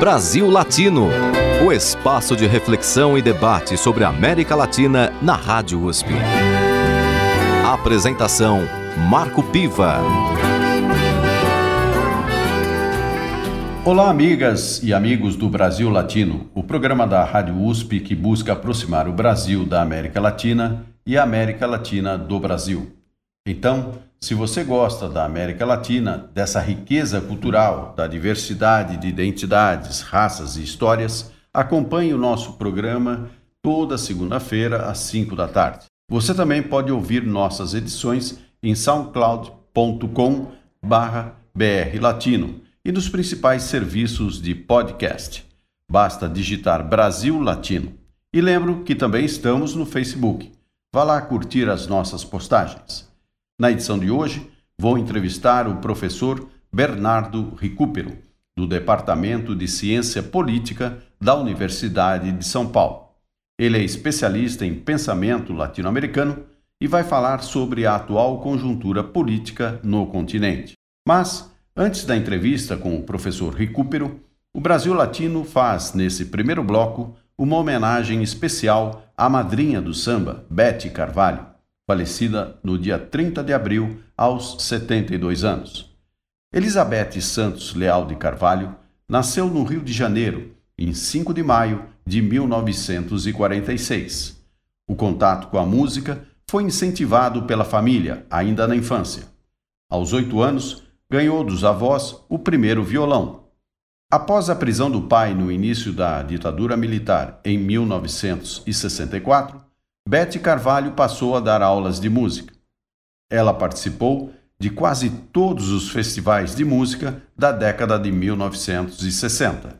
Brasil Latino, o espaço de reflexão e debate sobre a América Latina na Rádio USP. Apresentação Marco Piva. Olá, amigas e amigos do Brasil Latino, o programa da Rádio USP que busca aproximar o Brasil da América Latina e a América Latina do Brasil. Então, se você gosta da América Latina, dessa riqueza cultural, da diversidade de identidades, raças e histórias, acompanhe o nosso programa toda segunda-feira às 5 da tarde. Você também pode ouvir nossas edições em soundcloud.com/brlatino e nos principais serviços de podcast. Basta digitar Brasil Latino. E lembro que também estamos no Facebook. Vá lá curtir as nossas postagens. Na edição de hoje, vou entrevistar o professor Bernardo Recupero, do Departamento de Ciência Política da Universidade de São Paulo. Ele é especialista em pensamento latino-americano e vai falar sobre a atual conjuntura política no continente. Mas, antes da entrevista com o professor Recupero, o Brasil Latino faz, nesse primeiro bloco, uma homenagem especial à madrinha do samba, Bete Carvalho, falecida no dia 30 de abril, aos 72 anos. Elizabeth Santos Leal de Carvalho nasceu no Rio de Janeiro, em 5 de maio de 1946. O contato com a música foi incentivado pela família, ainda na infância. Aos oito anos, ganhou dos avós o primeiro violão. Após a prisão do pai no início da ditadura militar em 1964, Bete Carvalho passou a dar aulas de música. Ela participou de quase todos os festivais de música da década de 1960.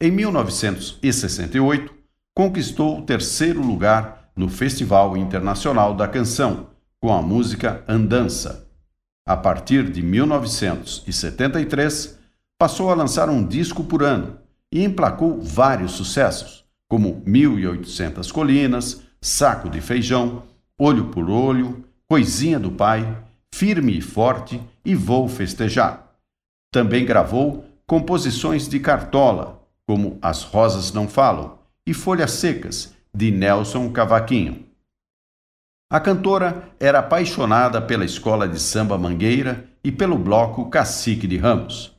Em 1968, conquistou o terceiro lugar no Festival Internacional da Canção, com a música Andança. A partir de 1973, passou a lançar um disco por ano e emplacou vários sucessos, como 1800 Colinas, Saco de Feijão, Olho por Olho, Coisinha do Pai, Firme e Forte e Vou Festejar. Também gravou composições de Cartola, como As Rosas Não Falam e Folhas Secas, de Nelson Cavaquinho. A cantora era apaixonada pela escola de samba Mangueira e pelo bloco Cacique de Ramos.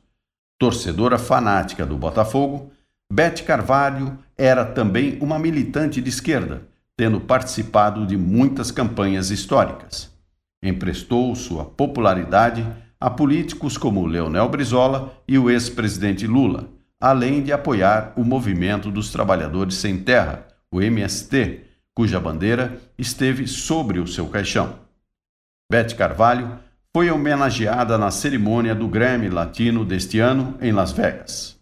Torcedora fanática do Botafogo, Bete Carvalho era também uma militante de esquerda, tendo participado de muitas campanhas históricas. Emprestou sua popularidade a políticos como Leonel Brizola e o ex-presidente Lula, além de apoiar o Movimento dos Trabalhadores Sem Terra, o MST, cuja bandeira esteve sobre o seu caixão. Beth Carvalho foi homenageada na cerimônia do Grammy Latino deste ano em Las Vegas.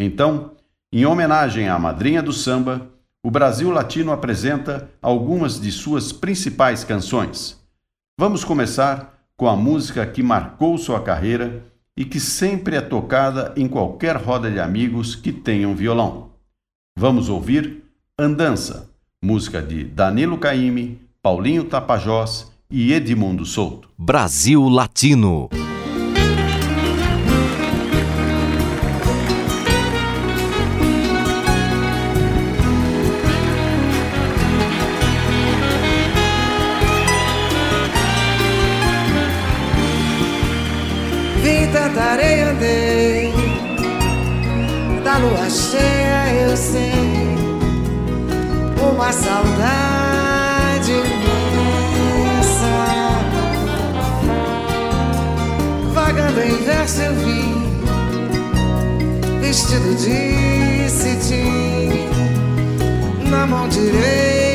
Então, em homenagem à madrinha do samba, o Brasil Latino apresenta algumas de suas principais canções. Vamos começar com a música que marcou sua carreira e que sempre é tocada em qualquer roda de amigos que tenham violão. Vamos ouvir Andança música de Danilo Caime, Paulinho Tapajós e Edmundo Souto. Brasil Latino. Lua cheia eu sei uma saudade imensa. Vagando em verso eu vim, vestido de cetim, na mão direita.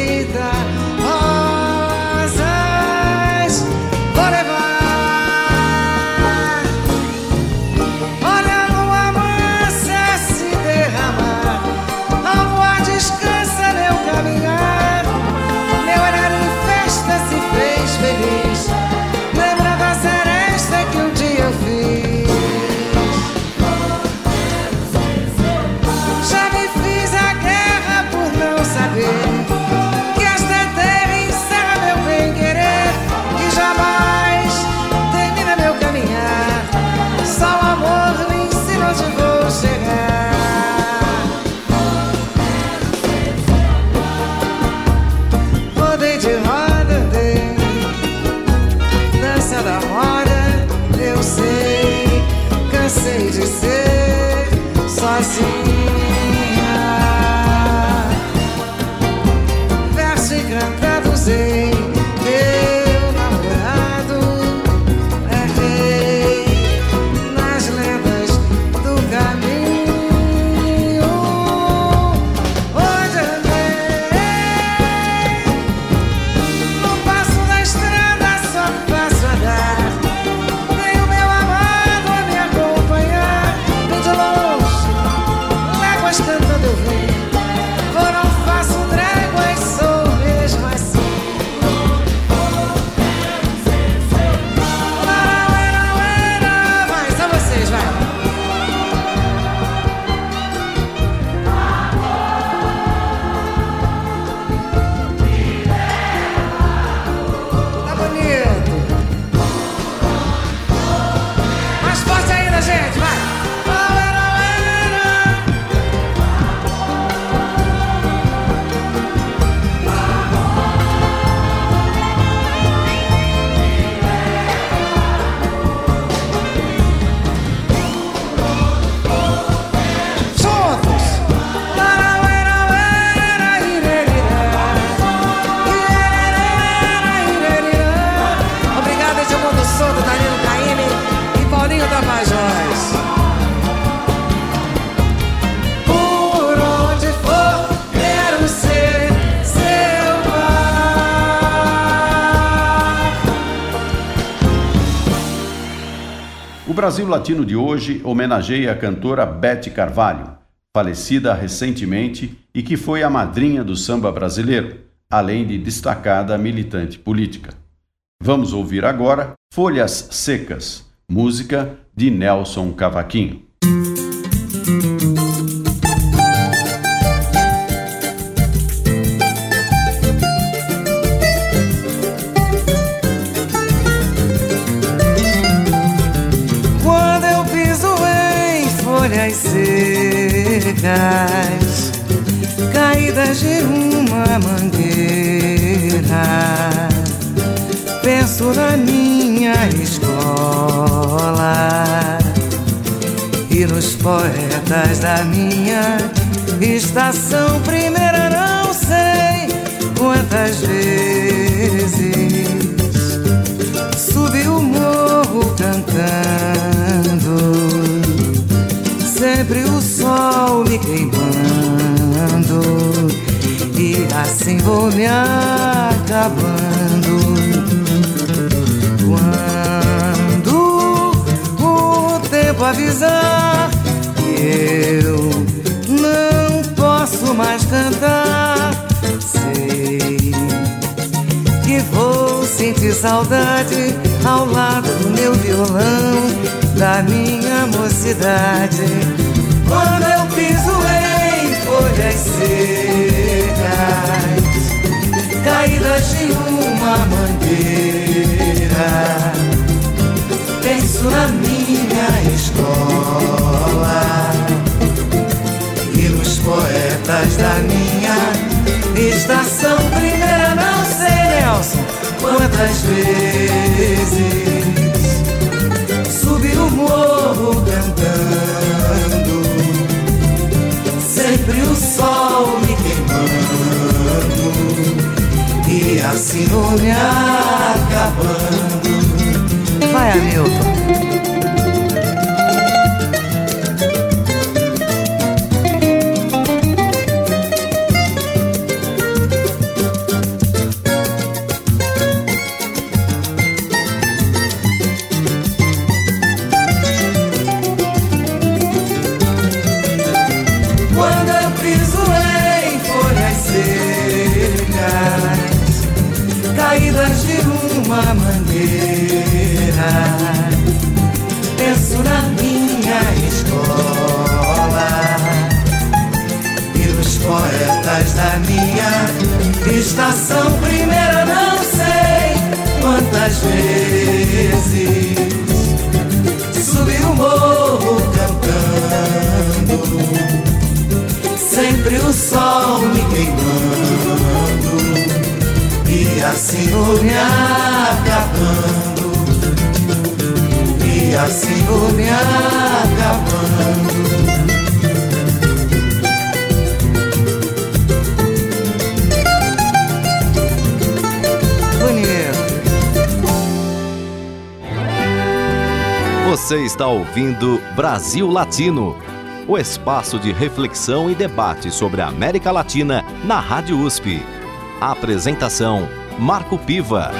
Brasil Latino de hoje homenageia a cantora Bete Carvalho, falecida recentemente e que foi a madrinha do samba brasileiro, além de destacada militante política. Vamos ouvir agora Folhas Secas, música de Nelson Cavaquinho. Da minha estação primeira. Não sei quantas vezes subi o morro cantando, sempre o sol me queimando, e assim vou me acabando. Quando o tempo avisar eu não posso mais cantar, sei que vou sentir saudade ao lado do meu violão, da minha mocidade. Quando eu piso em folhas secas, caídas de uma mangueira, penso na minha quantas vezes subi o morro cantando, sempre o sol me queimando e assim vou me acabando. Vai, Hamilton. Você está ouvindo Brasil Latino, o espaço de reflexão e debate sobre a América Latina na Rádio USP. A apresentação: Marco Piva.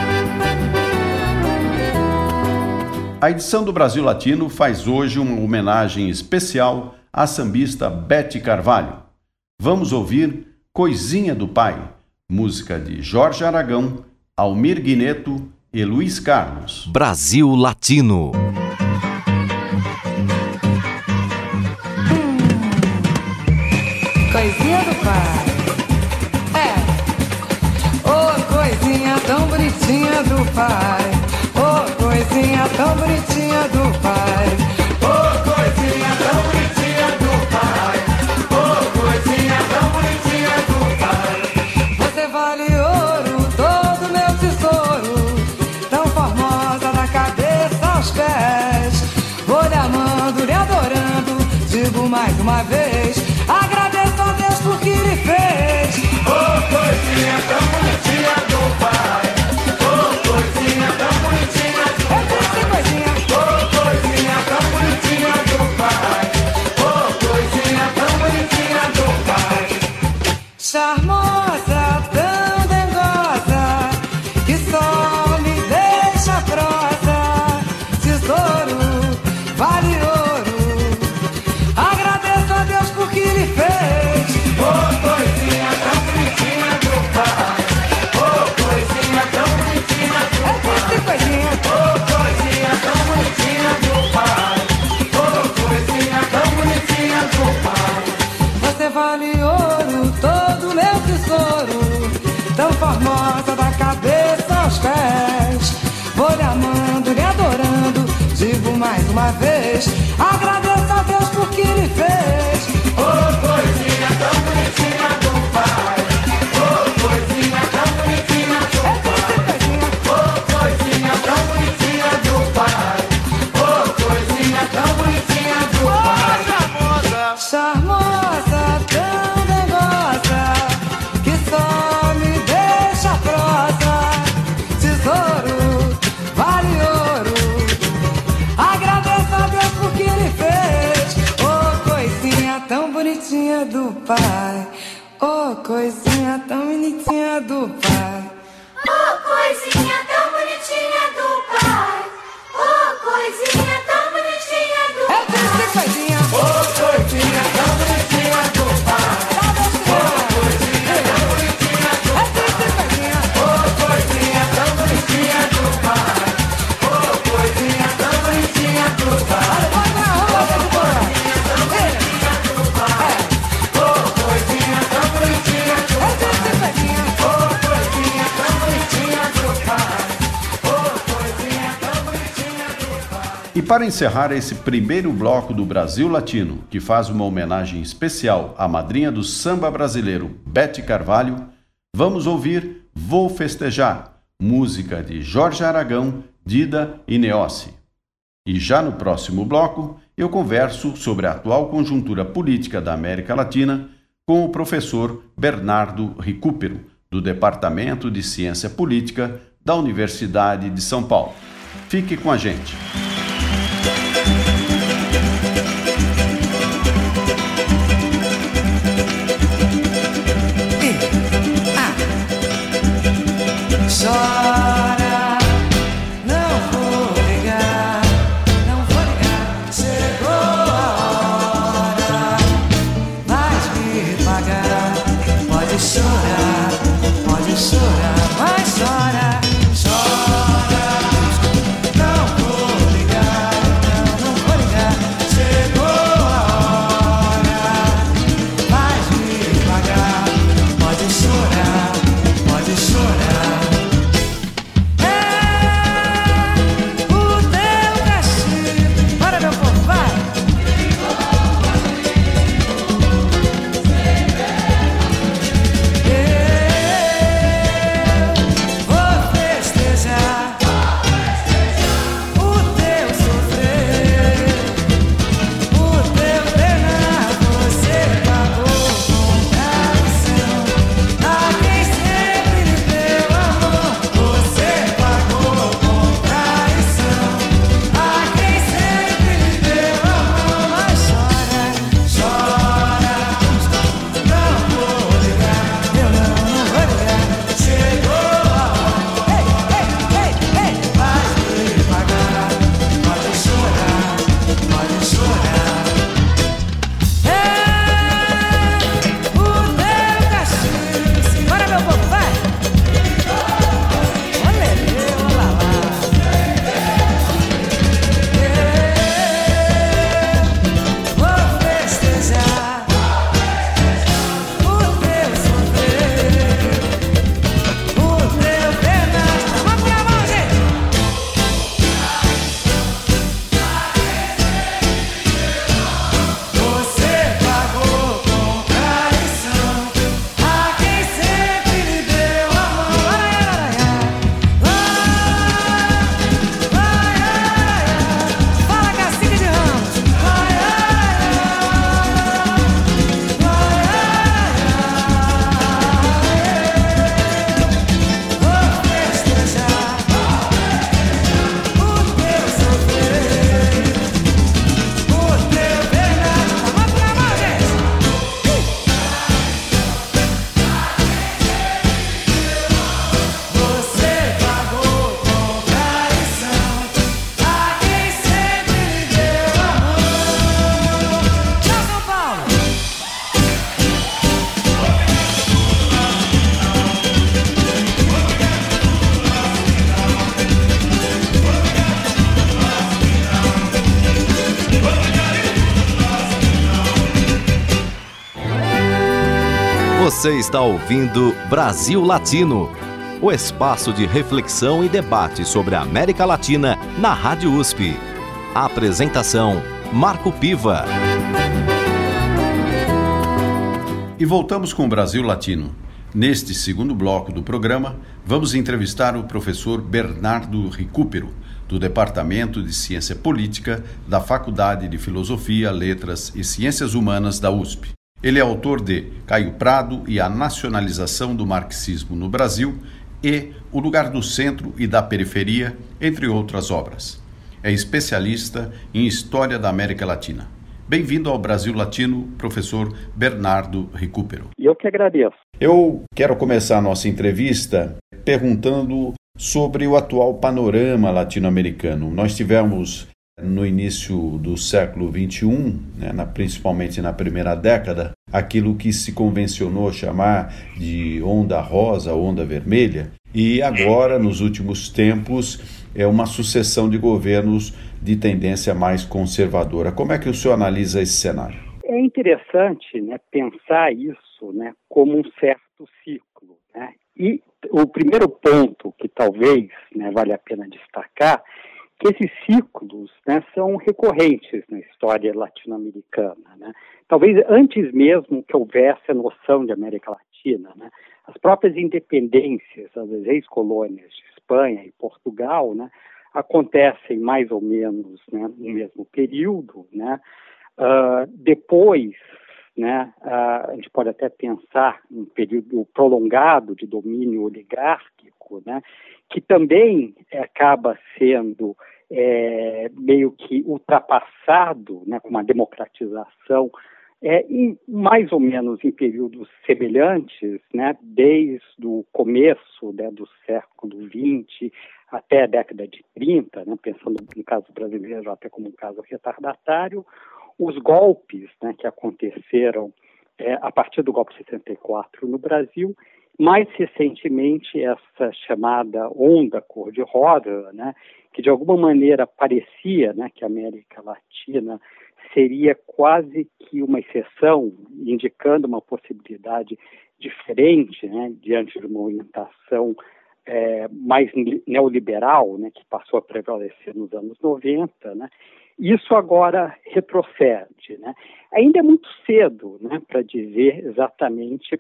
A edição do Brasil Latino faz hoje uma homenagem especial à sambista Bete Carvalho. Vamos ouvir Coisinha do Pai, música de Jorge Aragão, Almir Guineto e Luiz Carlos. Brasil Latino. Coisinha do pai. É. Ô coisinha tão bonitinha do pai. Ô coisinha tão bonitinha do pai. encerrar esse primeiro bloco do Brasil Latino, que faz uma homenagem especial à madrinha do samba brasileiro, Bete Carvalho, vamos ouvir Vou Festejar, música de Jorge Aragão, Dida e Neossi. E já no próximo bloco, eu converso sobre a atual conjuntura política da América Latina com o professor Bernardo Recupero, do Departamento de Ciência Política da Universidade de São Paulo. Fique com a gente. Você está ouvindo Brasil Latino, o espaço de reflexão e debate sobre a América Latina na Rádio USP. A apresentação: Marco Piva. E voltamos com o Brasil Latino. Neste segundo bloco do programa, vamos entrevistar o professor Bernardo Recupero, do Departamento de Ciência Política da Faculdade de Filosofia, Letras e Ciências Humanas da USP. Ele é autor de Caio Prado e a Nacionalização do Marxismo no Brasil e O Lugar do Centro e da Periferia, entre outras obras. É especialista em História da América Latina. Bem-vindo ao Brasil Latino, professor Bernardo Recupero. Eu que agradeço. Eu quero começar a nossa entrevista perguntando sobre o atual panorama latino-americano. Nós tivemos no início do século XXI, né, na, principalmente na primeira década, aquilo que se convencionou chamar de onda rosa, onda vermelha, e agora, nos últimos tempos, é uma sucessão de governos de tendência mais conservadora. Como é que o senhor analisa esse cenário? É interessante né, pensar isso né, como um certo ciclo. Né? E o primeiro ponto que talvez né, vale a pena destacar que esses ciclos né, são recorrentes na história latino-americana. Né? Talvez antes mesmo que houvesse a noção de América Latina, né? as próprias independências, as ex-colônias de Espanha e Portugal, né, acontecem mais ou menos né, no mesmo período. Uh, depois, uh, a gente pode até pensar um período prolongado de domínio oligárquico, né, que também acaba sendo é, meio que ultrapassado, né, com uma democratização, é, em, mais ou menos em períodos semelhantes, né, desde o começo né, do século XX até a década de 30, né, pensando no caso brasileiro até como um caso retardatário, os golpes né, que aconteceram é, a partir do golpe de 64 no Brasil mais recentemente, essa chamada onda cor-de-rosa, né, que de alguma maneira parecia né, que a América Latina seria quase que uma exceção, indicando uma possibilidade diferente né, diante de uma orientação é, mais neoliberal, né, que passou a prevalecer nos anos 90, né, isso agora retrocede. Né. Ainda é muito cedo né, para dizer exatamente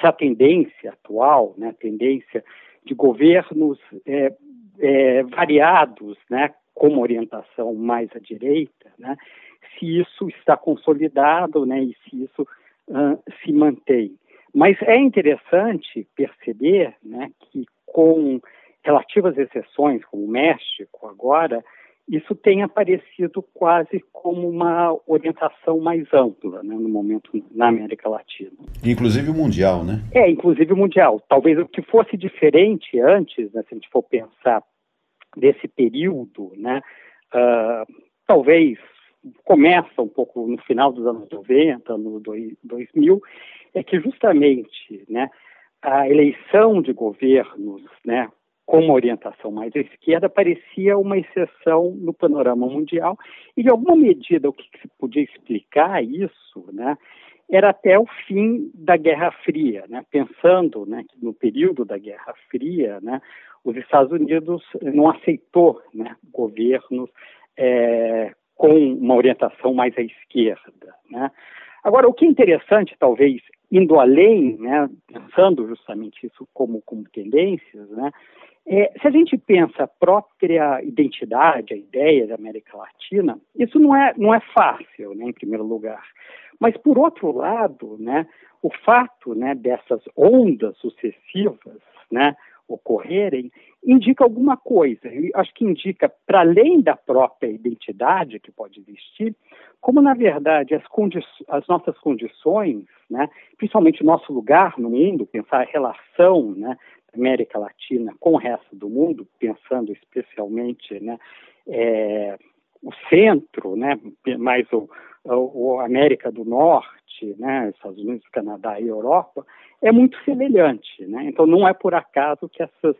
se a tendência atual, né, tendência de governos é, é, variados, né, com uma orientação mais à direita, né, se isso está consolidado né, e se isso uh, se mantém. Mas é interessante perceber né, que, com relativas exceções, como o México agora, isso tem aparecido quase como uma orientação mais ampla né, no momento na América Latina. Inclusive o mundial, né? É, inclusive o mundial. Talvez o que fosse diferente antes, né, se a gente for pensar desse período, né, uh, talvez começa um pouco no final dos anos 90, no 2000, é que justamente né, a eleição de governos né, com uma orientação mais à esquerda, parecia uma exceção no panorama mundial, e de alguma medida o que se podia explicar isso, né, era até o fim da Guerra Fria, né, pensando né, que no período da Guerra Fria, né, os Estados Unidos não aceitou né, governos é, com uma orientação mais à esquerda. Né. Agora, o que é interessante, talvez, indo além, né, pensando justamente isso como, como tendências, né, é, se a gente pensa a própria identidade, a ideia da América Latina, isso não é, não é fácil, né, em primeiro lugar. Mas, por outro lado, né, o fato né, dessas ondas sucessivas né, ocorrerem indica alguma coisa. Eu acho que indica, para além da própria identidade que pode existir, como, na verdade, as, as nossas condições, né, principalmente o nosso lugar no mundo, pensar a relação né, América Latina com o resto do mundo, pensando especialmente né, é, o centro, né, mais o, o, América do Norte, né, Estados Unidos, Canadá e Europa, é muito semelhante. Né? Então, não é por acaso que essas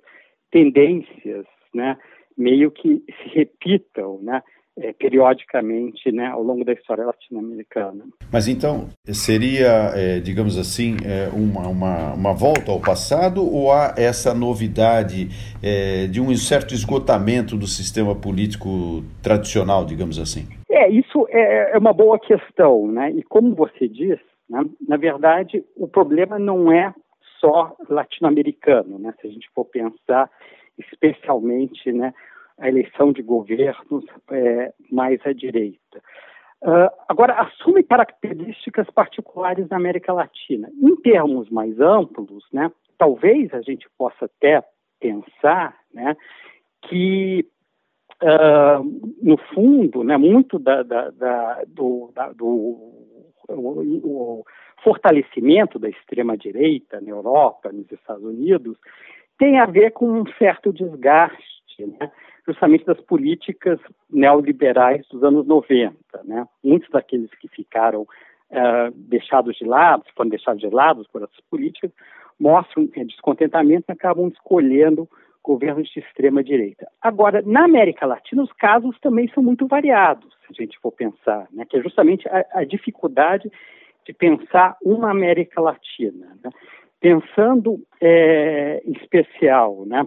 tendências né, meio que se repitam né, é, periodicamente né, ao longo da história latino-americana. Mas então, seria, é, digamos assim, é, uma, uma, uma, volta ao passado ou há essa novidade é, de um certo esgotamento do sistema político tradicional, digamos assim? É, isso é, é uma boa questão, né? E como você diz, né, na verdade, o problema não é só latino-americano, né? Se a gente for pensar especialmente, né, a eleição de governos é, mais à direita. Uh, agora, assume características particulares na América Latina. Em termos mais amplos, né, talvez a gente possa até pensar né, que, uh, no fundo, né, muito da, da, da, do, do o, o fortalecimento da extrema-direita na Europa, nos Estados Unidos, tem a ver com um certo desgaste né, justamente das políticas neoliberais dos anos 90. Né? Muitos daqueles que ficaram uh, deixados de lado, foram deixados de lado por essas políticas, mostram é, descontentamento e acabam escolhendo governos de extrema direita. Agora, na América Latina, os casos também são muito variados, se a gente for pensar, né? que é justamente a, a dificuldade de pensar uma América Latina. Né? Pensando é, em especial né,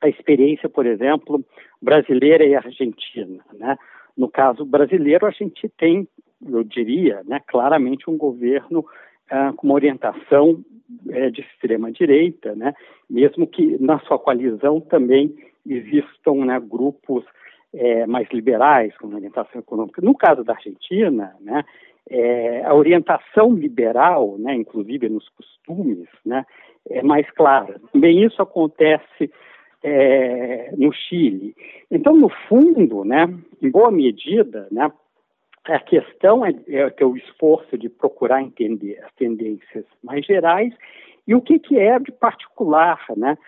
a experiência, por exemplo, brasileira e argentina. Né? No caso brasileiro, a gente tem, eu diria, né, claramente um governo ah, com uma orientação é, de extrema direita, né? mesmo que na sua coalizão também existam né, grupos é, mais liberais com orientação econômica. No caso da Argentina, né, é, a orientação liberal, né, inclusive nos costumes, né, é mais clara. Também isso acontece é, no Chile. Então, no fundo, né, em boa medida, né, a questão é, é que o esforço de procurar entender as tendências mais gerais e o que, que é de particular, né,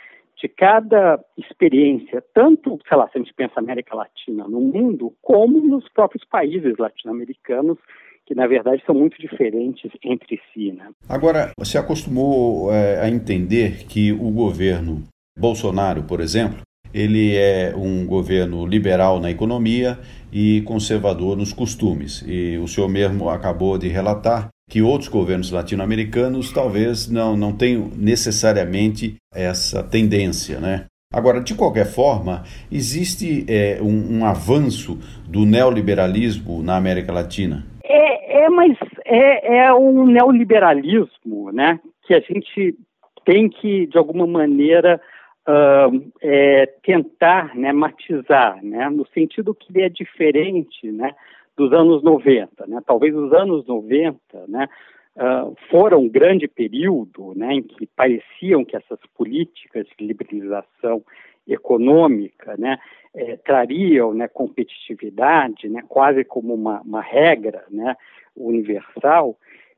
de cada experiência, tanto, sei lá, se a gente pensa América Latina no mundo, como nos próprios países latino-americanos, que na verdade são muito diferentes entre si. Né? Agora, você acostumou é, a entender que o governo Bolsonaro, por exemplo, ele é um governo liberal na economia e conservador nos costumes. E o senhor mesmo acabou de relatar que outros governos latino-americanos talvez não, não tenham necessariamente essa tendência, né? Agora, de qualquer forma, existe é, um, um, avanço do neoliberalismo na América Latina? É, é mas é, é um neoliberalismo, né? Que a gente tem que, de alguma maneira, uh, é, tentar né, matizar, né, no sentido que ele é diferente né, dos anos 90. Né? Talvez os anos 90 né, uh, foram um grande período né, em que pareciam que essas políticas de liberalização econômica né, é, trariam né, competitividade né, quase como uma, uma regra né, universal,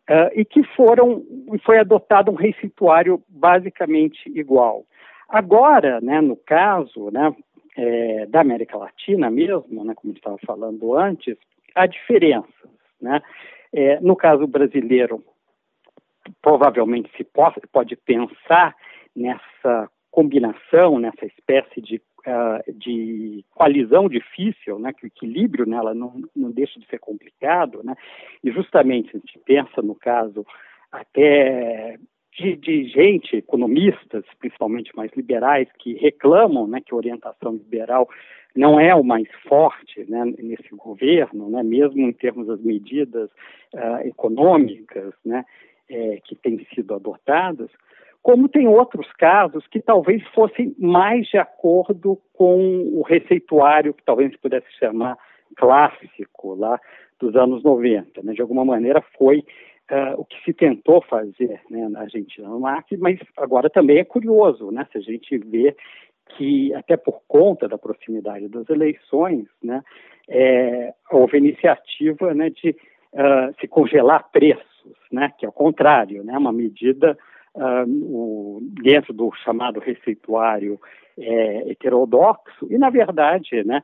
Uh, e que foram foi adotado um receituário basicamente igual. Agora, né, no caso né, é, da América Latina mesmo, né, como estava falando antes, há diferenças. Né? É, no caso brasileiro, provavelmente se pode, pode pensar nessa combinação, nessa espécie de, uh, de coalizão difícil, né, que o equilíbrio nela não, não deixa de ser complicado, né, e justamente a gente pensa no caso até de, de, gente, economistas, principalmente mais liberais, que reclamam né, que a orientação liberal não é o mais forte né, nesse governo, né, mesmo em termos das medidas uh, econômicas né, é, que têm sido adotadas, como tem outros casos que talvez fossem mais de acordo com o receituário, que talvez se pudesse chamar clássico lá dos anos 90. Né? De alguma maneira foi uh, o que se tentou fazer né, na Argentina no marketing, mas agora também é curioso, né, se a gente vê que, até por conta da proximidade das eleições, né, é, houve iniciativa né, de uh, se congelar preços, né, que é o contrário, né, uma medida uh, o, dentro do chamado receituário é, heterodoxo, e, na verdade, né,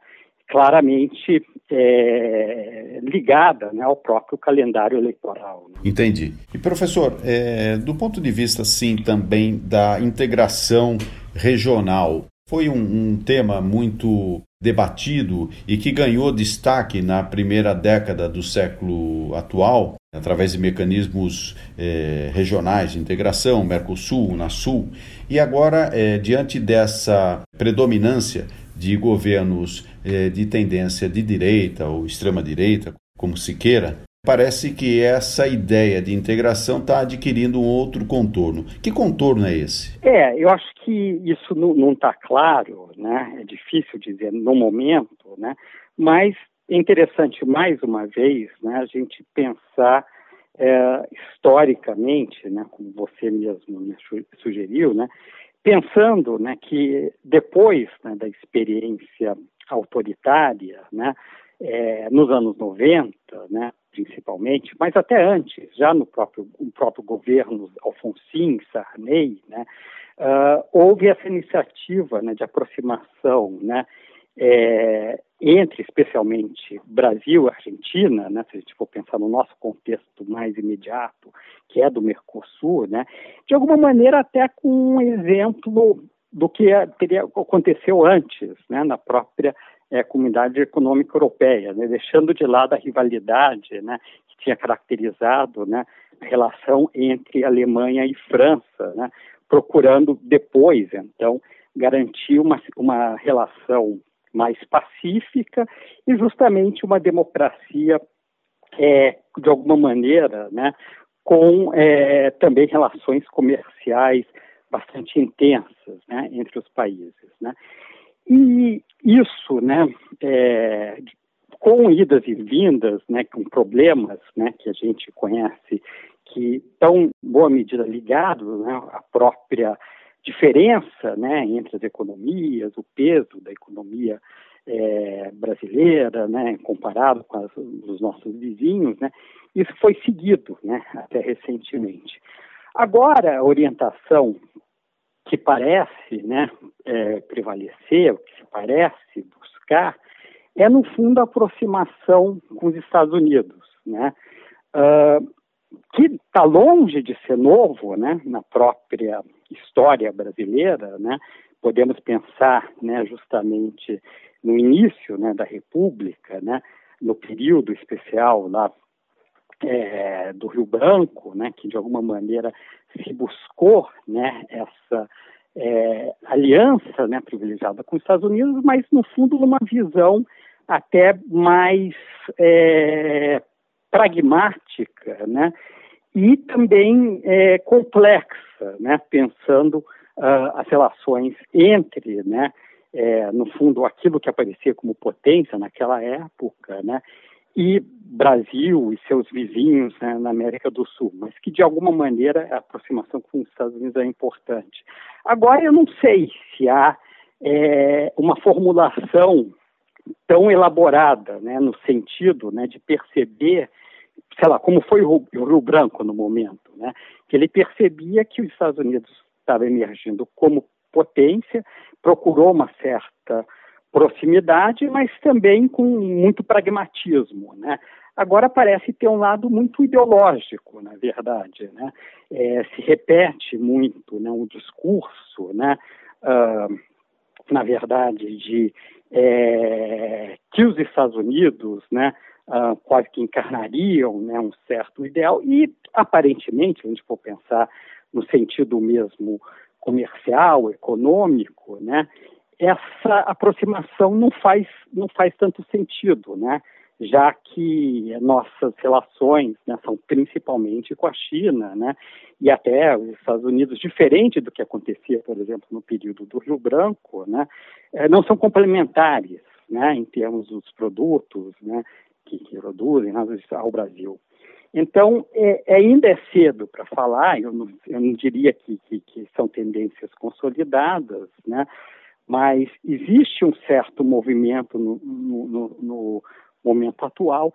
claramente é, ligada né, ao próprio calendário eleitoral. Né? Entendi. E professor, é, do ponto de vista sim também da integração regional, foi um, um, tema muito debatido e que ganhou destaque na primeira década do século atual, através de mecanismos eh, regionais de integração, Mercosul, Unasul, e agora, eh, diante dessa predominância de governos eh, de tendência de direita ou extrema-direita, como se queira, parece que essa ideia de integração está adquirindo um outro contorno. Que contorno é esse? É, eu acho que isso não está claro, né? É difícil dizer no momento, né? Mas é interessante mais uma vez, né? A gente pensar é, historicamente, né? Como você mesmo me sugeriu, né? Pensando, né? Que depois né, da experiência autoritária, né? É, nos anos 90, né, principalmente, mas até antes, já no próprio, no próprio governo Alfonsin, Sarney, né, uh, houve essa iniciativa né, de aproximação né, é, entre, especialmente, Brasil e Argentina, né, se a gente for pensar no nosso contexto mais imediato, que é do Mercosul, né, de alguma maneira até com um exemplo do que teria, aconteceu antes, né, na própria é, Comunidade Econômica Europeia, né, deixando de lado a rivalidade né, que tinha caracterizado né, a relação entre Alemanha e França, né, procurando depois, então, garantir uma, uma relação mais pacífica e justamente uma democracia, é, de alguma maneira, né, com é, também relações comerciais bastante intensas né, entre os países. Né. E isso, né, é, com idas e vindas, né, com problemas né, que a gente conhece, que estão, em boa medida, ligados né, à própria diferença né, entre as economias, o peso da economia é, brasileira, né, comparado com as, os nossos vizinhos, né, isso foi seguido né, até recentemente. Agora, a orientação que parece né, é, prevalecer, o que se parece buscar, é, no fundo, a aproximação com os Estados Unidos, né, uh, que está longe de ser novo né, na própria história brasileira. Né, podemos pensar né, justamente no início né, da República, né, no período especial lá é, do Rio Branco, né, que de alguma maneira se buscou né, essa é, aliança né, privilegiada com os Estados Unidos, mas no fundo numa visão até mais é, pragmática, né, e também é, complexa, né, pensando uh, as relações entre, né, é, no fundo, aquilo que aparecia como potência naquela época, né, e Brasil e seus vizinhos né, na América do Sul, mas que de alguma maneira a aproximação com os Estados Unidos é importante. Agora, eu não sei se há é, uma formulação tão elaborada, né, no sentido né, de perceber, sei lá, como foi o Rio Branco no momento, né, que ele percebia que os Estados Unidos estavam emergindo como potência, procurou uma certa proximidade, mas também com muito pragmatismo, né? Agora parece ter um lado muito ideológico, na verdade, né? É, se repete muito, né, um discurso, né? Uh, na verdade, de é, que os Estados Unidos, né, uh, quase que encarnariam, né, um certo ideal e aparentemente, a gente for pensar no sentido mesmo comercial, econômico, né, essa aproximação não faz, não faz tanto sentido, né? já que nossas relações né, são principalmente com a China, né, e até os Estados Unidos, diferente do que acontecia, por exemplo, no período do Rio Branco, né, eh, não são complementares, né, em termos dos produtos, né, que, que produzem ao Brasil. Então, é, ainda é cedo para falar, eu não, eu não diria que, que, que, são tendências consolidadas, né, mas existe um certo movimento no, no, no, no momento atual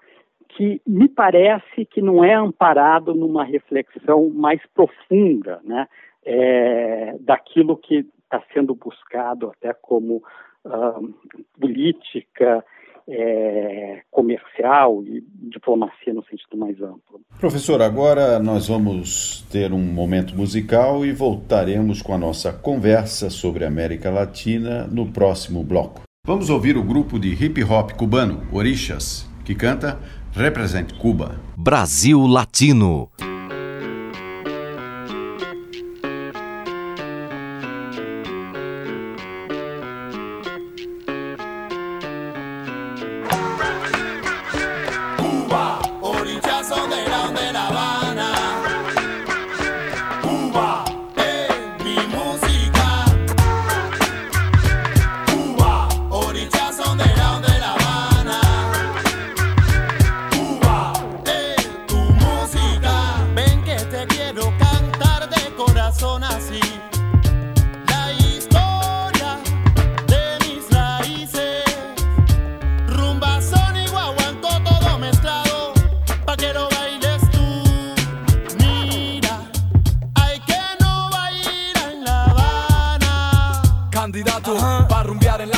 que me parece que não é amparado numa reflexão mais profunda, né, é, daquilo que está sendo buscado até como uh, política é, comercial e diplomacia no sentido mais amplo. Professor, agora nós vamos ter um momento musical e voltaremos com a nossa conversa sobre a América Latina no próximo bloco. Vamos ouvir o grupo de hip hop cubano, Orixas, que canta Represent Cuba. Brasil Latino.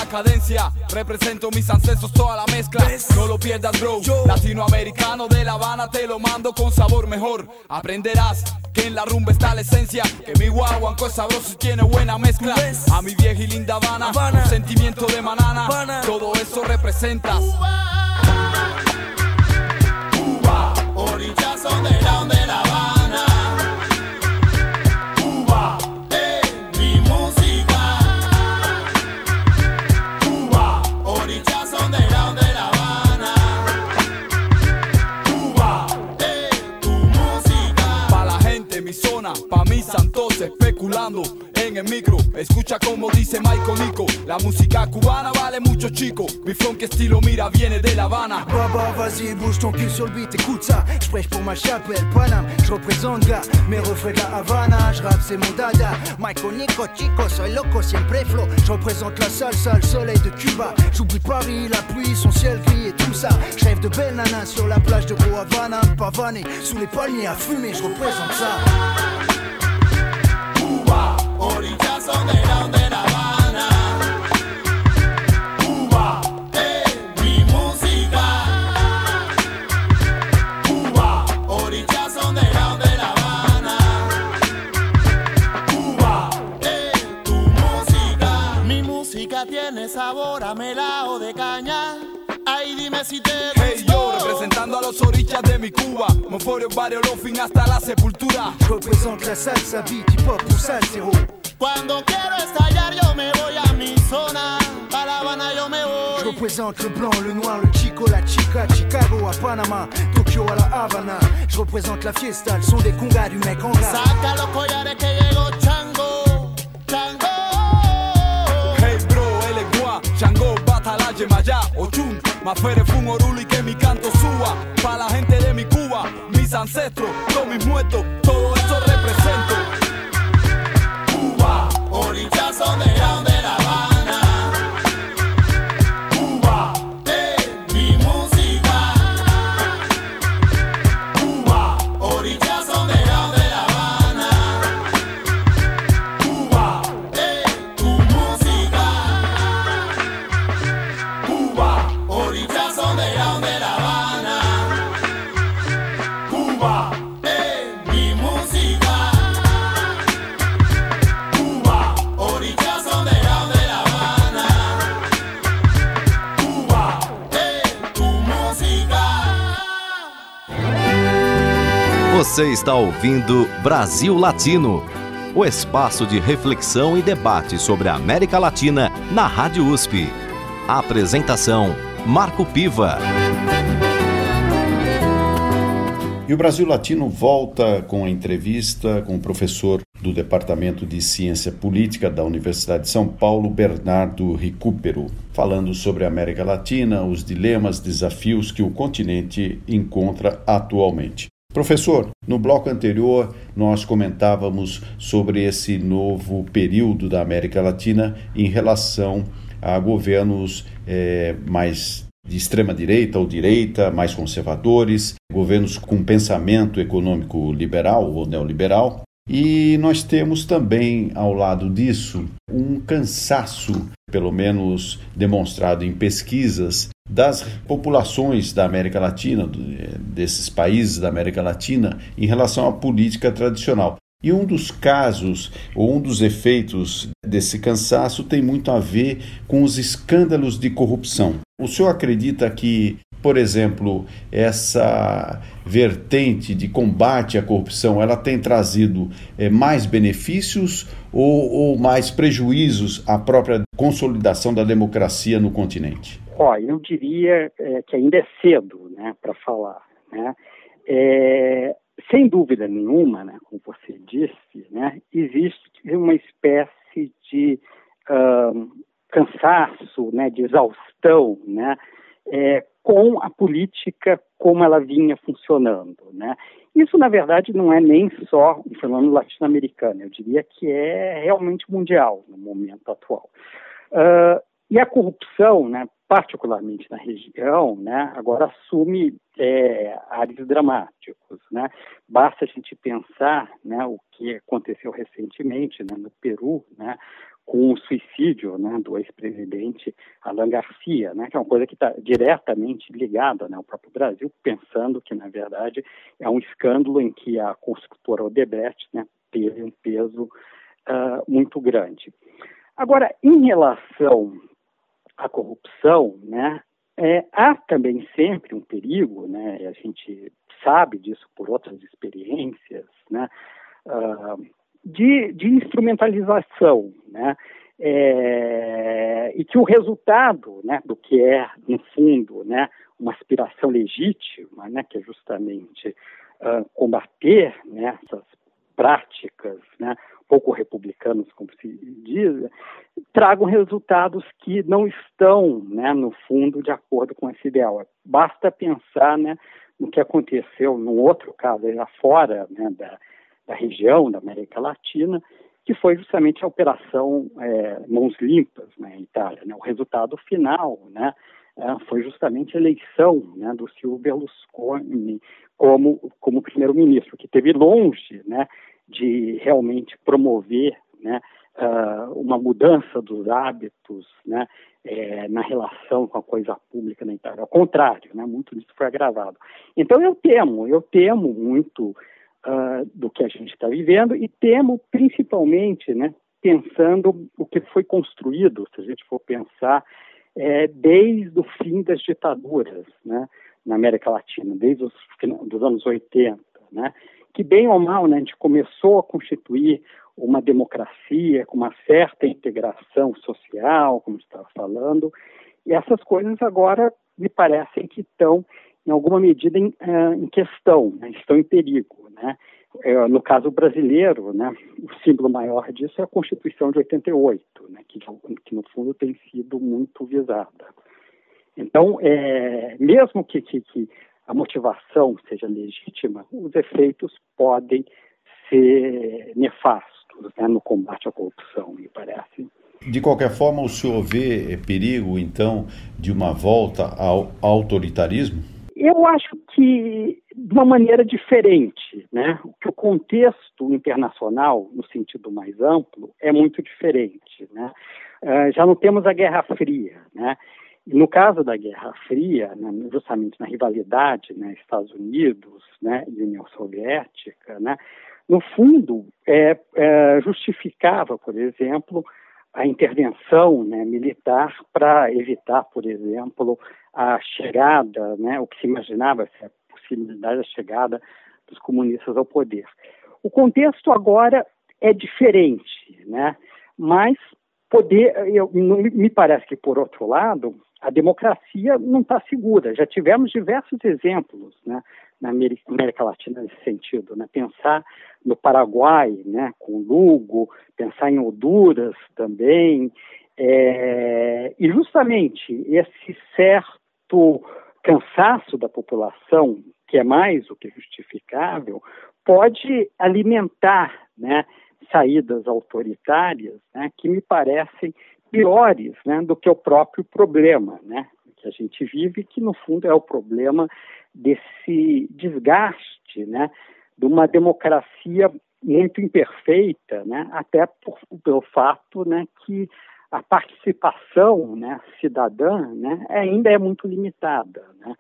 Cadencia. Represento mis ancestros, toda la mezcla. No lo pierdas, bro. Latinoamericano de La Habana te lo mando con sabor mejor. Aprenderás que en la rumba está la esencia. Que mi guaguanco es sabroso y tiene buena mezcla. A mi vieja y linda Habana, un sentimiento de manana. Todo eso representas. Cuba, orillazo de la en el micro. Escucha como dice Michael Nico, la música cubana vale mucho chico. Mi funk estilo mira viene de La Habana. Baba, vas-y, bouge ton cul sur le beat, écoute ça. Je prêche pour ma chapelle, Paname. Je représente gars, mes refrains de la Havana. Je rappe, c'est mon dada. Michael Nico, chico, soy loco, siempre flow. Je représente la salsa, le soleil de Cuba. J'oublie Paris, la pluie, son ciel gris et tout ça. Je rêve de belles nanas sur la plage de Havana. Pavané, sous les palmiers à fumer, je représente ça. Tiene sabor a melao de caña dime si te Hey yo, representando a los orillas de mi Cuba. Moforio, barrio, fin hasta la sepultura. Je représente la salsa, beat, hip hop, tout ça, zéro. Cuando quiero estallar yo me voy a mi zona A La Habana yo me Je voy représente le blanc, le noir, le chico, la chica, Chicago à Panama, Tokyo à la Havana. Je représente la fiesta, le son des congas du mec en gras. Saca los collares que llegó Chango Chango Hey bro, él es guá, Chango, Batala, Yemayá, Ochun, Mafere, Fun, Oruli, que mi canto suba. Pa' la gente de mi Cuba, mis ancestros, todos mis muertos, todo eso represento. Cuba, orillazo de la Você está ouvindo Brasil Latino, o espaço de reflexão e debate sobre a América Latina na Rádio USP. A apresentação: Marco Piva. E o Brasil Latino volta com a entrevista com o professor do Departamento de Ciência Política da Universidade de São Paulo, Bernardo Recupero, falando sobre a América Latina, os dilemas, desafios que o continente encontra atualmente. Professor, no bloco anterior nós comentávamos sobre esse novo período da América Latina em relação a governos eh, mais de extrema direita ou direita, mais conservadores, governos com pensamento econômico liberal ou neoliberal. E nós temos também, ao lado disso, um cansaço, pelo menos demonstrado em pesquisas, das populações da América Latina, desses países da América Latina, em relação à política tradicional. E um dos casos, ou um dos efeitos desse cansaço tem muito a ver com os escândalos de corrupção. O senhor acredita que, por exemplo, essa vertente de combate à corrupção, ela tem trazido é, mais benefícios ou, ou, mais prejuízos à própria consolidação da democracia no continente? Olha, eu diria é, que ainda é cedo né, para falar. Né? É, sem dúvida nenhuma, né, como você disse, né, existe uma espécie de uh, cansaço, né, de exaustão, né, é, com a política como ela vinha funcionando, né. Isso, na verdade, não é nem só um fenômeno latino-americano, eu diria que é realmente mundial no momento atual. Uh, e a corrupção, né, particularmente na região, né, agora assume é, áreas dramáticos. Né? Basta a gente pensar né, o que aconteceu recentemente né, no Peru, né, com o suicídio né, do ex-presidente Alan Garcia, né, que é uma coisa que está diretamente ligada né, ao próprio Brasil, pensando que, na verdade, é um escândalo em que a construtora Odebrecht né, teve um peso uh, muito grande. Agora, em relação à corrupção, né, é, há também sempre um perigo, né, a gente sabe disso por outras experiências, né, uh, de, de, instrumentalização, né, é, e que o resultado né, do que é, no fundo, né, uma aspiração legítima, né, que é justamente uh, combater né, essas práticas, né, pouco republicanos, como se diz, tragam resultados que não estão, né, no fundo, de acordo com esse ideal. Basta pensar né, no que aconteceu num outro caso, lá fora né, da, da região da América Latina, que foi justamente a operação é, Mãos Limpas na né, Itália. Né? O resultado final né, foi justamente a eleição né, do Silvio Berlusconi como, como primeiro-ministro, que teve longe né, de realmente promover né, uh, uma mudança dos hábitos né, é, na relação com a coisa pública na Itália. Ao contrário, né, muito disso foi agravado. Então eu temo, eu temo muito uh, do que a gente está vivendo e temo principalmente, né, pensando o que foi construído, se a gente for pensar, é, desde o fim das ditaduras né, na América Latina, desde os dos anos 80, né, que bem ou mal né, a gente começou a constituir uma democracia com uma certa integração social, como estava falando, e essas coisas agora me parecem que estão, em alguma medida, em, uh, em questão, né, estão em perigo. Né? É, no caso brasileiro, né, o símbolo maior disso é a Constituição de 88, né, que, que no fundo tem sido muito visada. Então, é, mesmo que, que, que a motivação seja legítima, os efeitos podem ser nefastos né, no combate à corrupção, me parece. De qualquer forma, o senhor vê perigo, então, de uma volta ao autoritarismo? Eu acho que de uma maneira diferente, né? Que o contexto internacional, no sentido mais amplo, é muito diferente, né? Uh, já não temos a Guerra Fria, né? no caso da Guerra Fria, né, justamente na rivalidade né, Estados Unidos né, e União Soviética, né, no fundo é, é, justificava, por exemplo, a intervenção né, militar para evitar, por exemplo, a chegada, né, o que se imaginava ser a possibilidade da chegada dos comunistas ao poder. O contexto agora é diferente, né, mas poder, eu, me parece que por outro lado a democracia não está segura. Já tivemos diversos exemplos né, na América Latina nesse sentido. Né? Pensar no Paraguai, né, com Lugo, pensar em Honduras também. É, e justamente esse certo cansaço da população, que é mais do que justificável, pode alimentar né, saídas autoritárias né, que me parecem piores né, do que o próprio problema né, que a gente vive, que no fundo é o problema desse desgaste né, de uma democracia muito imperfeita, né, até por, pelo fato né, que a participação né, cidadã né, ainda é muito limitada, né,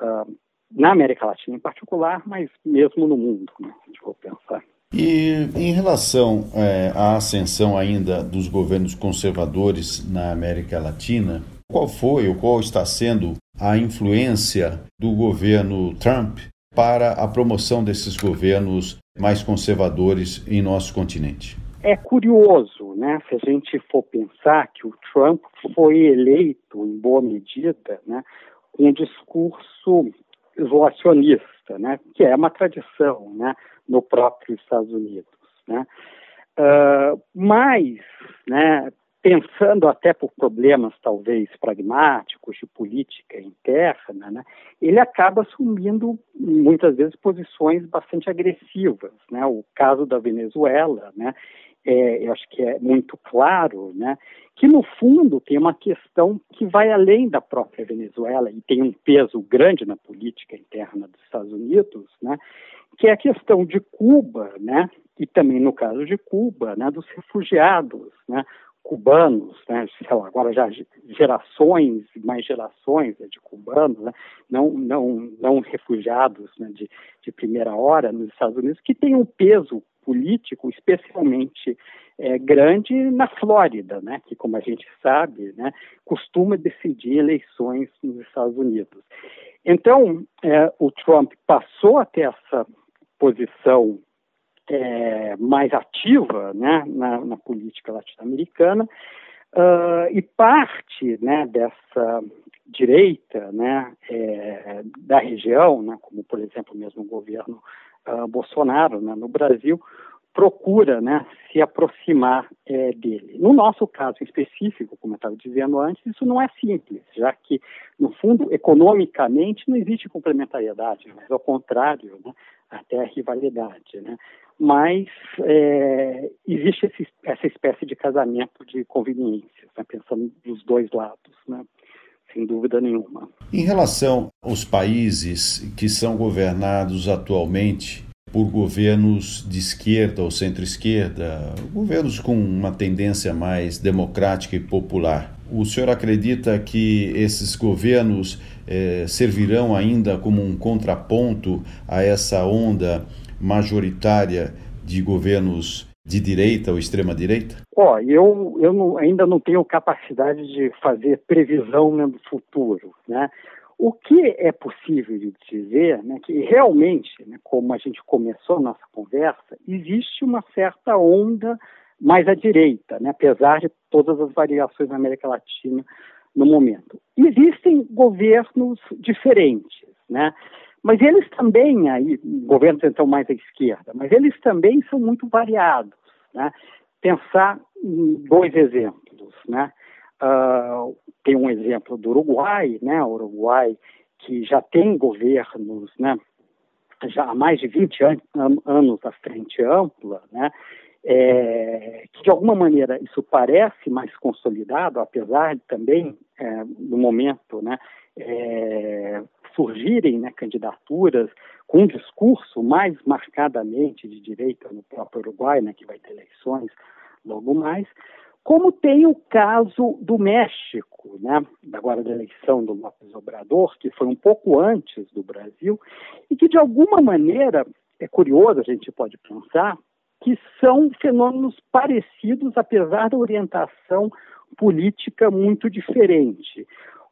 uh, na América Latina em particular, mas mesmo no mundo, né, se for pensar. E em relação é, à ascensão ainda dos governos conservadores na América Latina, qual foi ou qual está sendo a influência do governo Trump para a promoção desses governos mais conservadores em nosso continente? É curioso, né, se a gente for pensar que o Trump foi eleito, em boa medida, né, com um discurso isolacionista, né, que é uma tradição né, no próprio Estados Unidos. Né. Uh, mas, né, pensando até por problemas talvez pragmáticos de política interna, né, ele acaba assumindo muitas vezes posições bastante agressivas. Né? O caso da Venezuela, né, é, eu acho que é muito claro, né, que no fundo tem uma questão que vai além da própria Venezuela e tem um peso grande na política interna dos Estados Unidos, né, que é a questão de Cuba, né, e também no caso de Cuba, né, dos refugiados, né, cubanos, né, sei lá, agora já gerações, mais gerações né, de cubanos, né, não, não, não refugiados né, de, de primeira hora nos Estados Unidos, que tem um peso político especialmente é, grande na Flórida, né, que, como a gente sabe, né, costuma decidir eleições nos Estados Unidos. Então, é, o Trump passou a ter essa posição é, mais ativa né, na, na política latino-americana uh, e parte né, dessa direita né, é, da região, né, como por exemplo mesmo o governo uh, Bolsonaro né, no Brasil, procura né, se aproximar é, dele. No nosso caso específico, como eu estava dizendo antes, isso não é simples, já que, no fundo, economicamente não existe complementariedade, mas ao contrário, né, até a rivalidade. Né? mas é, existe esse, essa espécie de casamento de conveniências, né, pensando dos dois lados, né, sem dúvida nenhuma. Em relação aos países que são governados atualmente por governos de esquerda ou centro-esquerda, governos com uma tendência mais democrática e popular, o senhor acredita que esses governos eh, servirão ainda como um contraponto a essa onda majoritária de governos de direita ou extrema-direita? Ó, oh, eu, eu não, ainda não tenho capacidade de fazer previsão né, do futuro, né? O que é possível de dizer, né, que realmente, né, como a gente começou a nossa conversa, existe uma certa onda mais à direita, né, apesar de todas as variações na América Latina no momento. Existem governos diferentes, né? Mas eles também, aí, governos então mais à esquerda, mas eles também são muito variados. Né? Pensar em dois exemplos. Né? Uh, tem um exemplo do Uruguai, né? o Uruguai que já tem governos né? já há mais de 20 an anos à frente ampla, né? É, que de alguma maneira isso parece mais consolidado, apesar de também, é, no momento, né, é, surgirem né, candidaturas com um discurso mais marcadamente de direita no próprio Uruguai, né, que vai ter eleições logo mais, como tem o caso do México, né, agora da eleição do López Obrador, que foi um pouco antes do Brasil, e que de alguma maneira, é curioso, a gente pode pensar, que são fenômenos parecidos, apesar da orientação política muito diferente.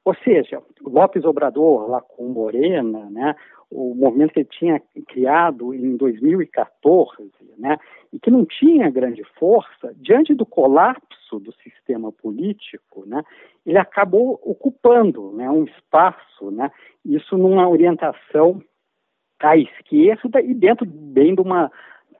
Ou seja, Lopes Obrador, lá com Morena, né, o movimento que ele tinha criado em 2014, né, e que não tinha grande força, diante do colapso do sistema político, né, ele acabou ocupando né, um espaço, né, isso numa orientação à esquerda e dentro bem de uma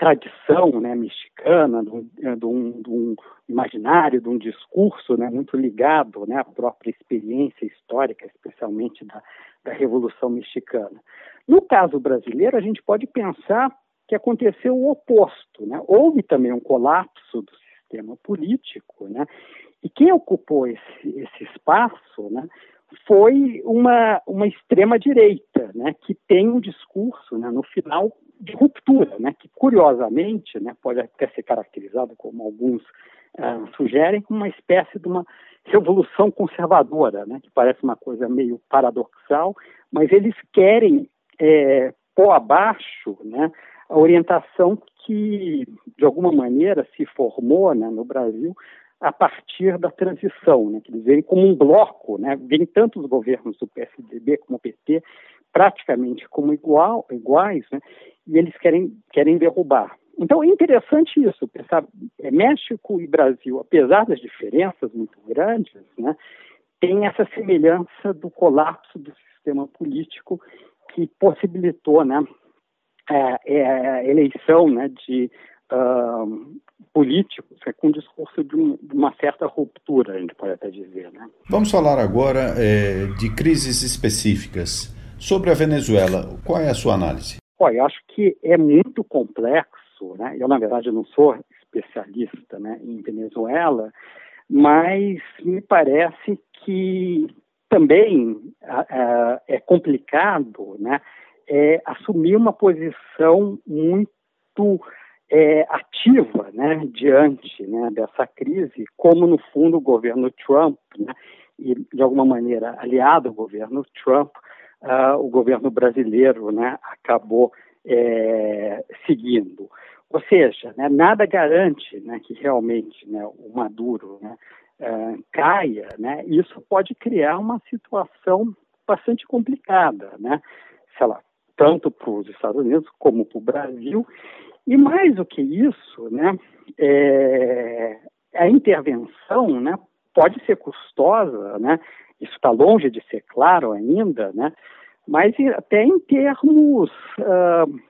tradição né, mexicana, um, de, um, de um, imaginário, de um discurso né, muito ligado né, à própria experiência histórica, especialmente da, da Revolução Mexicana. No caso brasileiro, a gente pode pensar que aconteceu o oposto. Né? Houve também um colapso do sistema político, né? e quem ocupou esse, esse espaço né, foi uma, uma extrema-direita, né, que tem um discurso, né, no final, de ruptura, né, que curiosamente né, pode até ser caracterizado como alguns uh, sugerem uma espécie de uma revolução conservadora, né, que parece uma coisa meio paradoxal, mas eles querem é, pôr abaixo né, a orientação que, de alguma maneira, se formou né, no Brasil a partir da transição, né, que eles veem como um bloco, né, vem tanto os governos do PSDB como o PT praticamente como igual, iguais, né, e eles querem, querem derrubar. Então é interessante isso, pensar é, México e Brasil, apesar das diferenças muito grandes, né, tem essa semelhança do colapso do sistema político que possibilitou né, a, é, é, a eleição né, de uh, políticos é, com discurso de, um, de, uma certa ruptura, a gente pode até dizer. Né? Vamos falar agora é, de crises específicas. Sobre a Venezuela, qual é a sua análise? Olha, eu acho que é muito complexo, né? Eu, na verdade, não sou especialista né, em Venezuela, mas me parece que também é complicado né, é, assumir uma posição muito é, ativa né, diante né, dessa crise, como no fundo o governo Trump, né, e de alguma maneira aliado ao governo Trump, uh, o governo brasileiro né, acabou é, seguindo. Ou seja, né, nada garante né, que realmente né, o Maduro né, uh, caia, né, isso pode criar uma situação bastante complicada, né, sei lá, tanto para os Estados Unidos como para o Brasil. E mais do que isso, né, é, a intervenção né, pode ser custosa, né, isso está longe de ser claro ainda, né, mas até em termos uh,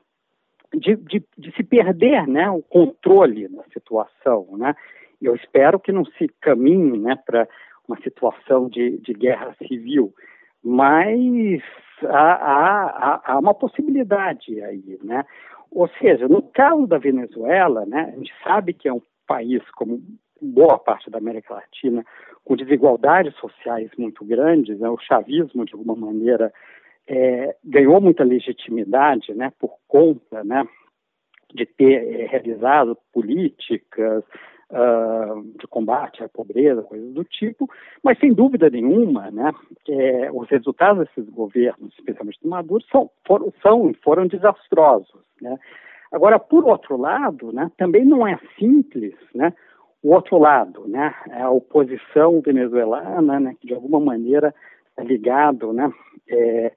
de, de, de, se perder né, o controle da situação. Né? Eu espero que não se caminhe né, para uma situação de, de guerra civil, mas há, há, há, uma possibilidade aí, né? Ou seja, no caso da Venezuela, né, a gente sabe que é um país, como boa parte da América Latina, com desigualdades sociais muito grandes, né, o chavismo, de alguma maneira, é, ganhou muita legitimidade né, por conta né, de ter é, realizado políticas uh, de combate à pobreza, coisas do tipo, mas sem dúvida nenhuma, né, é, os resultados desses governos, especialmente do Maduro, são, foram, são, foram desastrosos. Né. Agora, por outro lado, né, também não é simples né, o outro lado, né, a oposição venezuelana, né, que de alguma maneira é ligado né, é,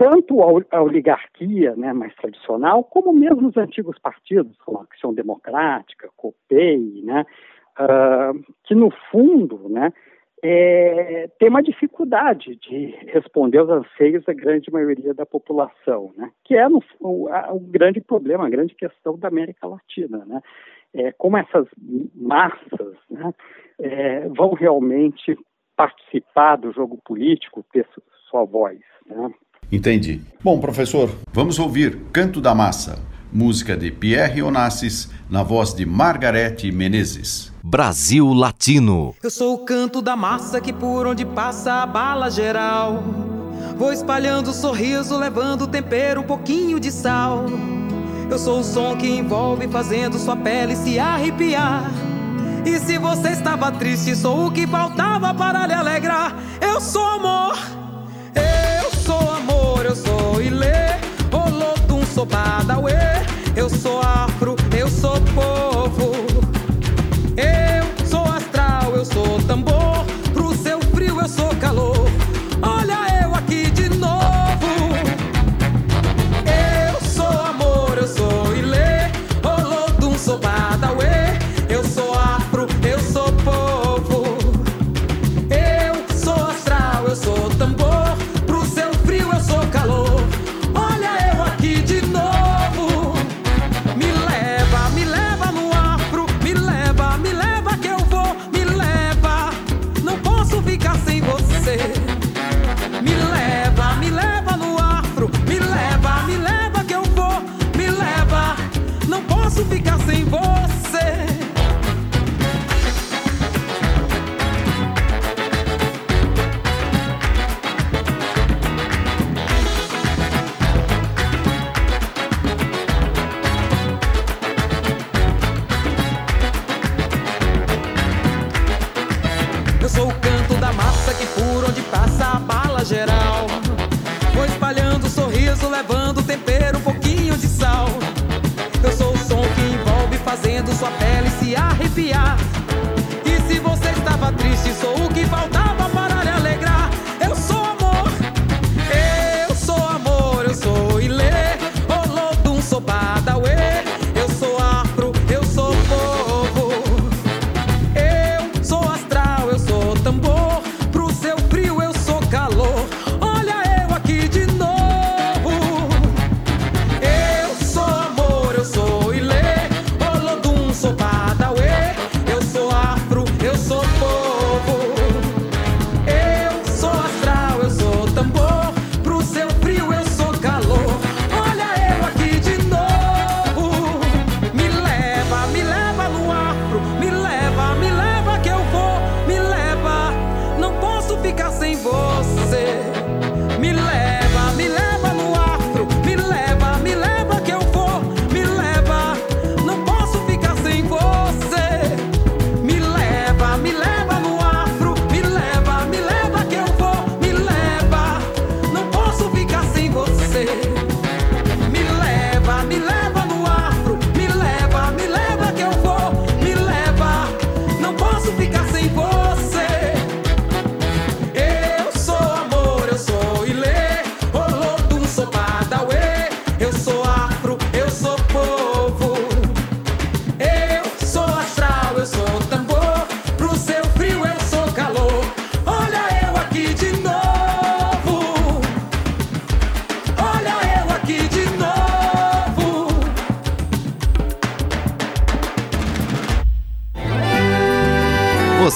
tanto a oligarquia né, mais tradicional, como mesmo os antigos partidos, como a Ação Democrática, COPEI, né, uh, que no fundo né, é, tem uma dificuldade de responder aos anseios da grande maioria da população, né, que é no, o, a, o, grande problema, a grande questão da América Latina. Né, é, como essas massas né, é, vão realmente participar do jogo político, ter sua voz. Né? Entendi. Bom, professor, vamos ouvir Canto da Massa, música de Pierre Onassis, na voz de Margarete Menezes. Brasil Latino. Eu sou o canto da massa que por onde passa a bala geral. Vou espalhando sorriso, levando tempero, um pouquinho de sal. Eu sou o som que envolve, fazendo sua pele se arrepiar. E se você estava triste, sou o que faltava para lhe alegrar. Eu sou amor eu sou Ilê, Olodum, sou Badawi, eu sou afro, eu sou povo. Se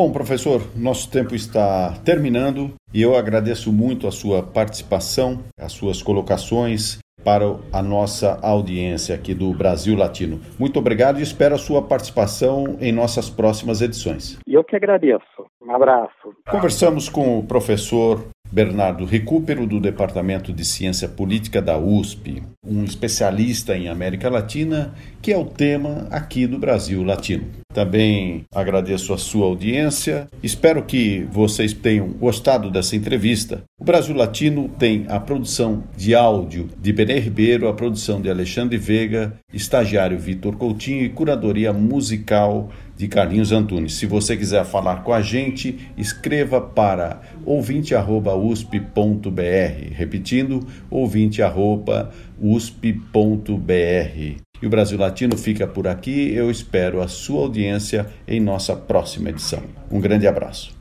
Bom, professor, nosso tempo está terminando e eu agradeço muito a sua participação, as suas colocações para a nossa audiência aqui do Brasil Latino. Muito obrigado e espero a sua participação em nossas próximas edições. Eu que agradeço. Um abraço. Conversamos com o professor Bernardo Recupero, do Departamento de Ciência Política da USP, um especialista em América Latina, que é o tema aqui do Brasil Latino. Também agradeço a sua audiência. Espero que vocês tenham gostado dessa entrevista. O Brasil Latino tem a produção de áudio de Benê Ribeiro, a produção de Alexandre Veiga, estagiário Vitor Coutinho e curadoria musical de Carlinhos Antunes. Se você quiser falar com a gente, escreva para ouvinte@usp.br, repetindo ouvinte@usp.br. E o Brasil Latino fica por aqui. Eu espero a sua audiência em nossa próxima edição. Um grande abraço.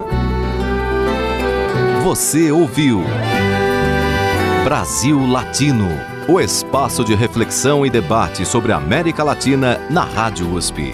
Você ouviu Brasil Latino, o espaço de reflexão e debate sobre a América Latina na Rádio USP.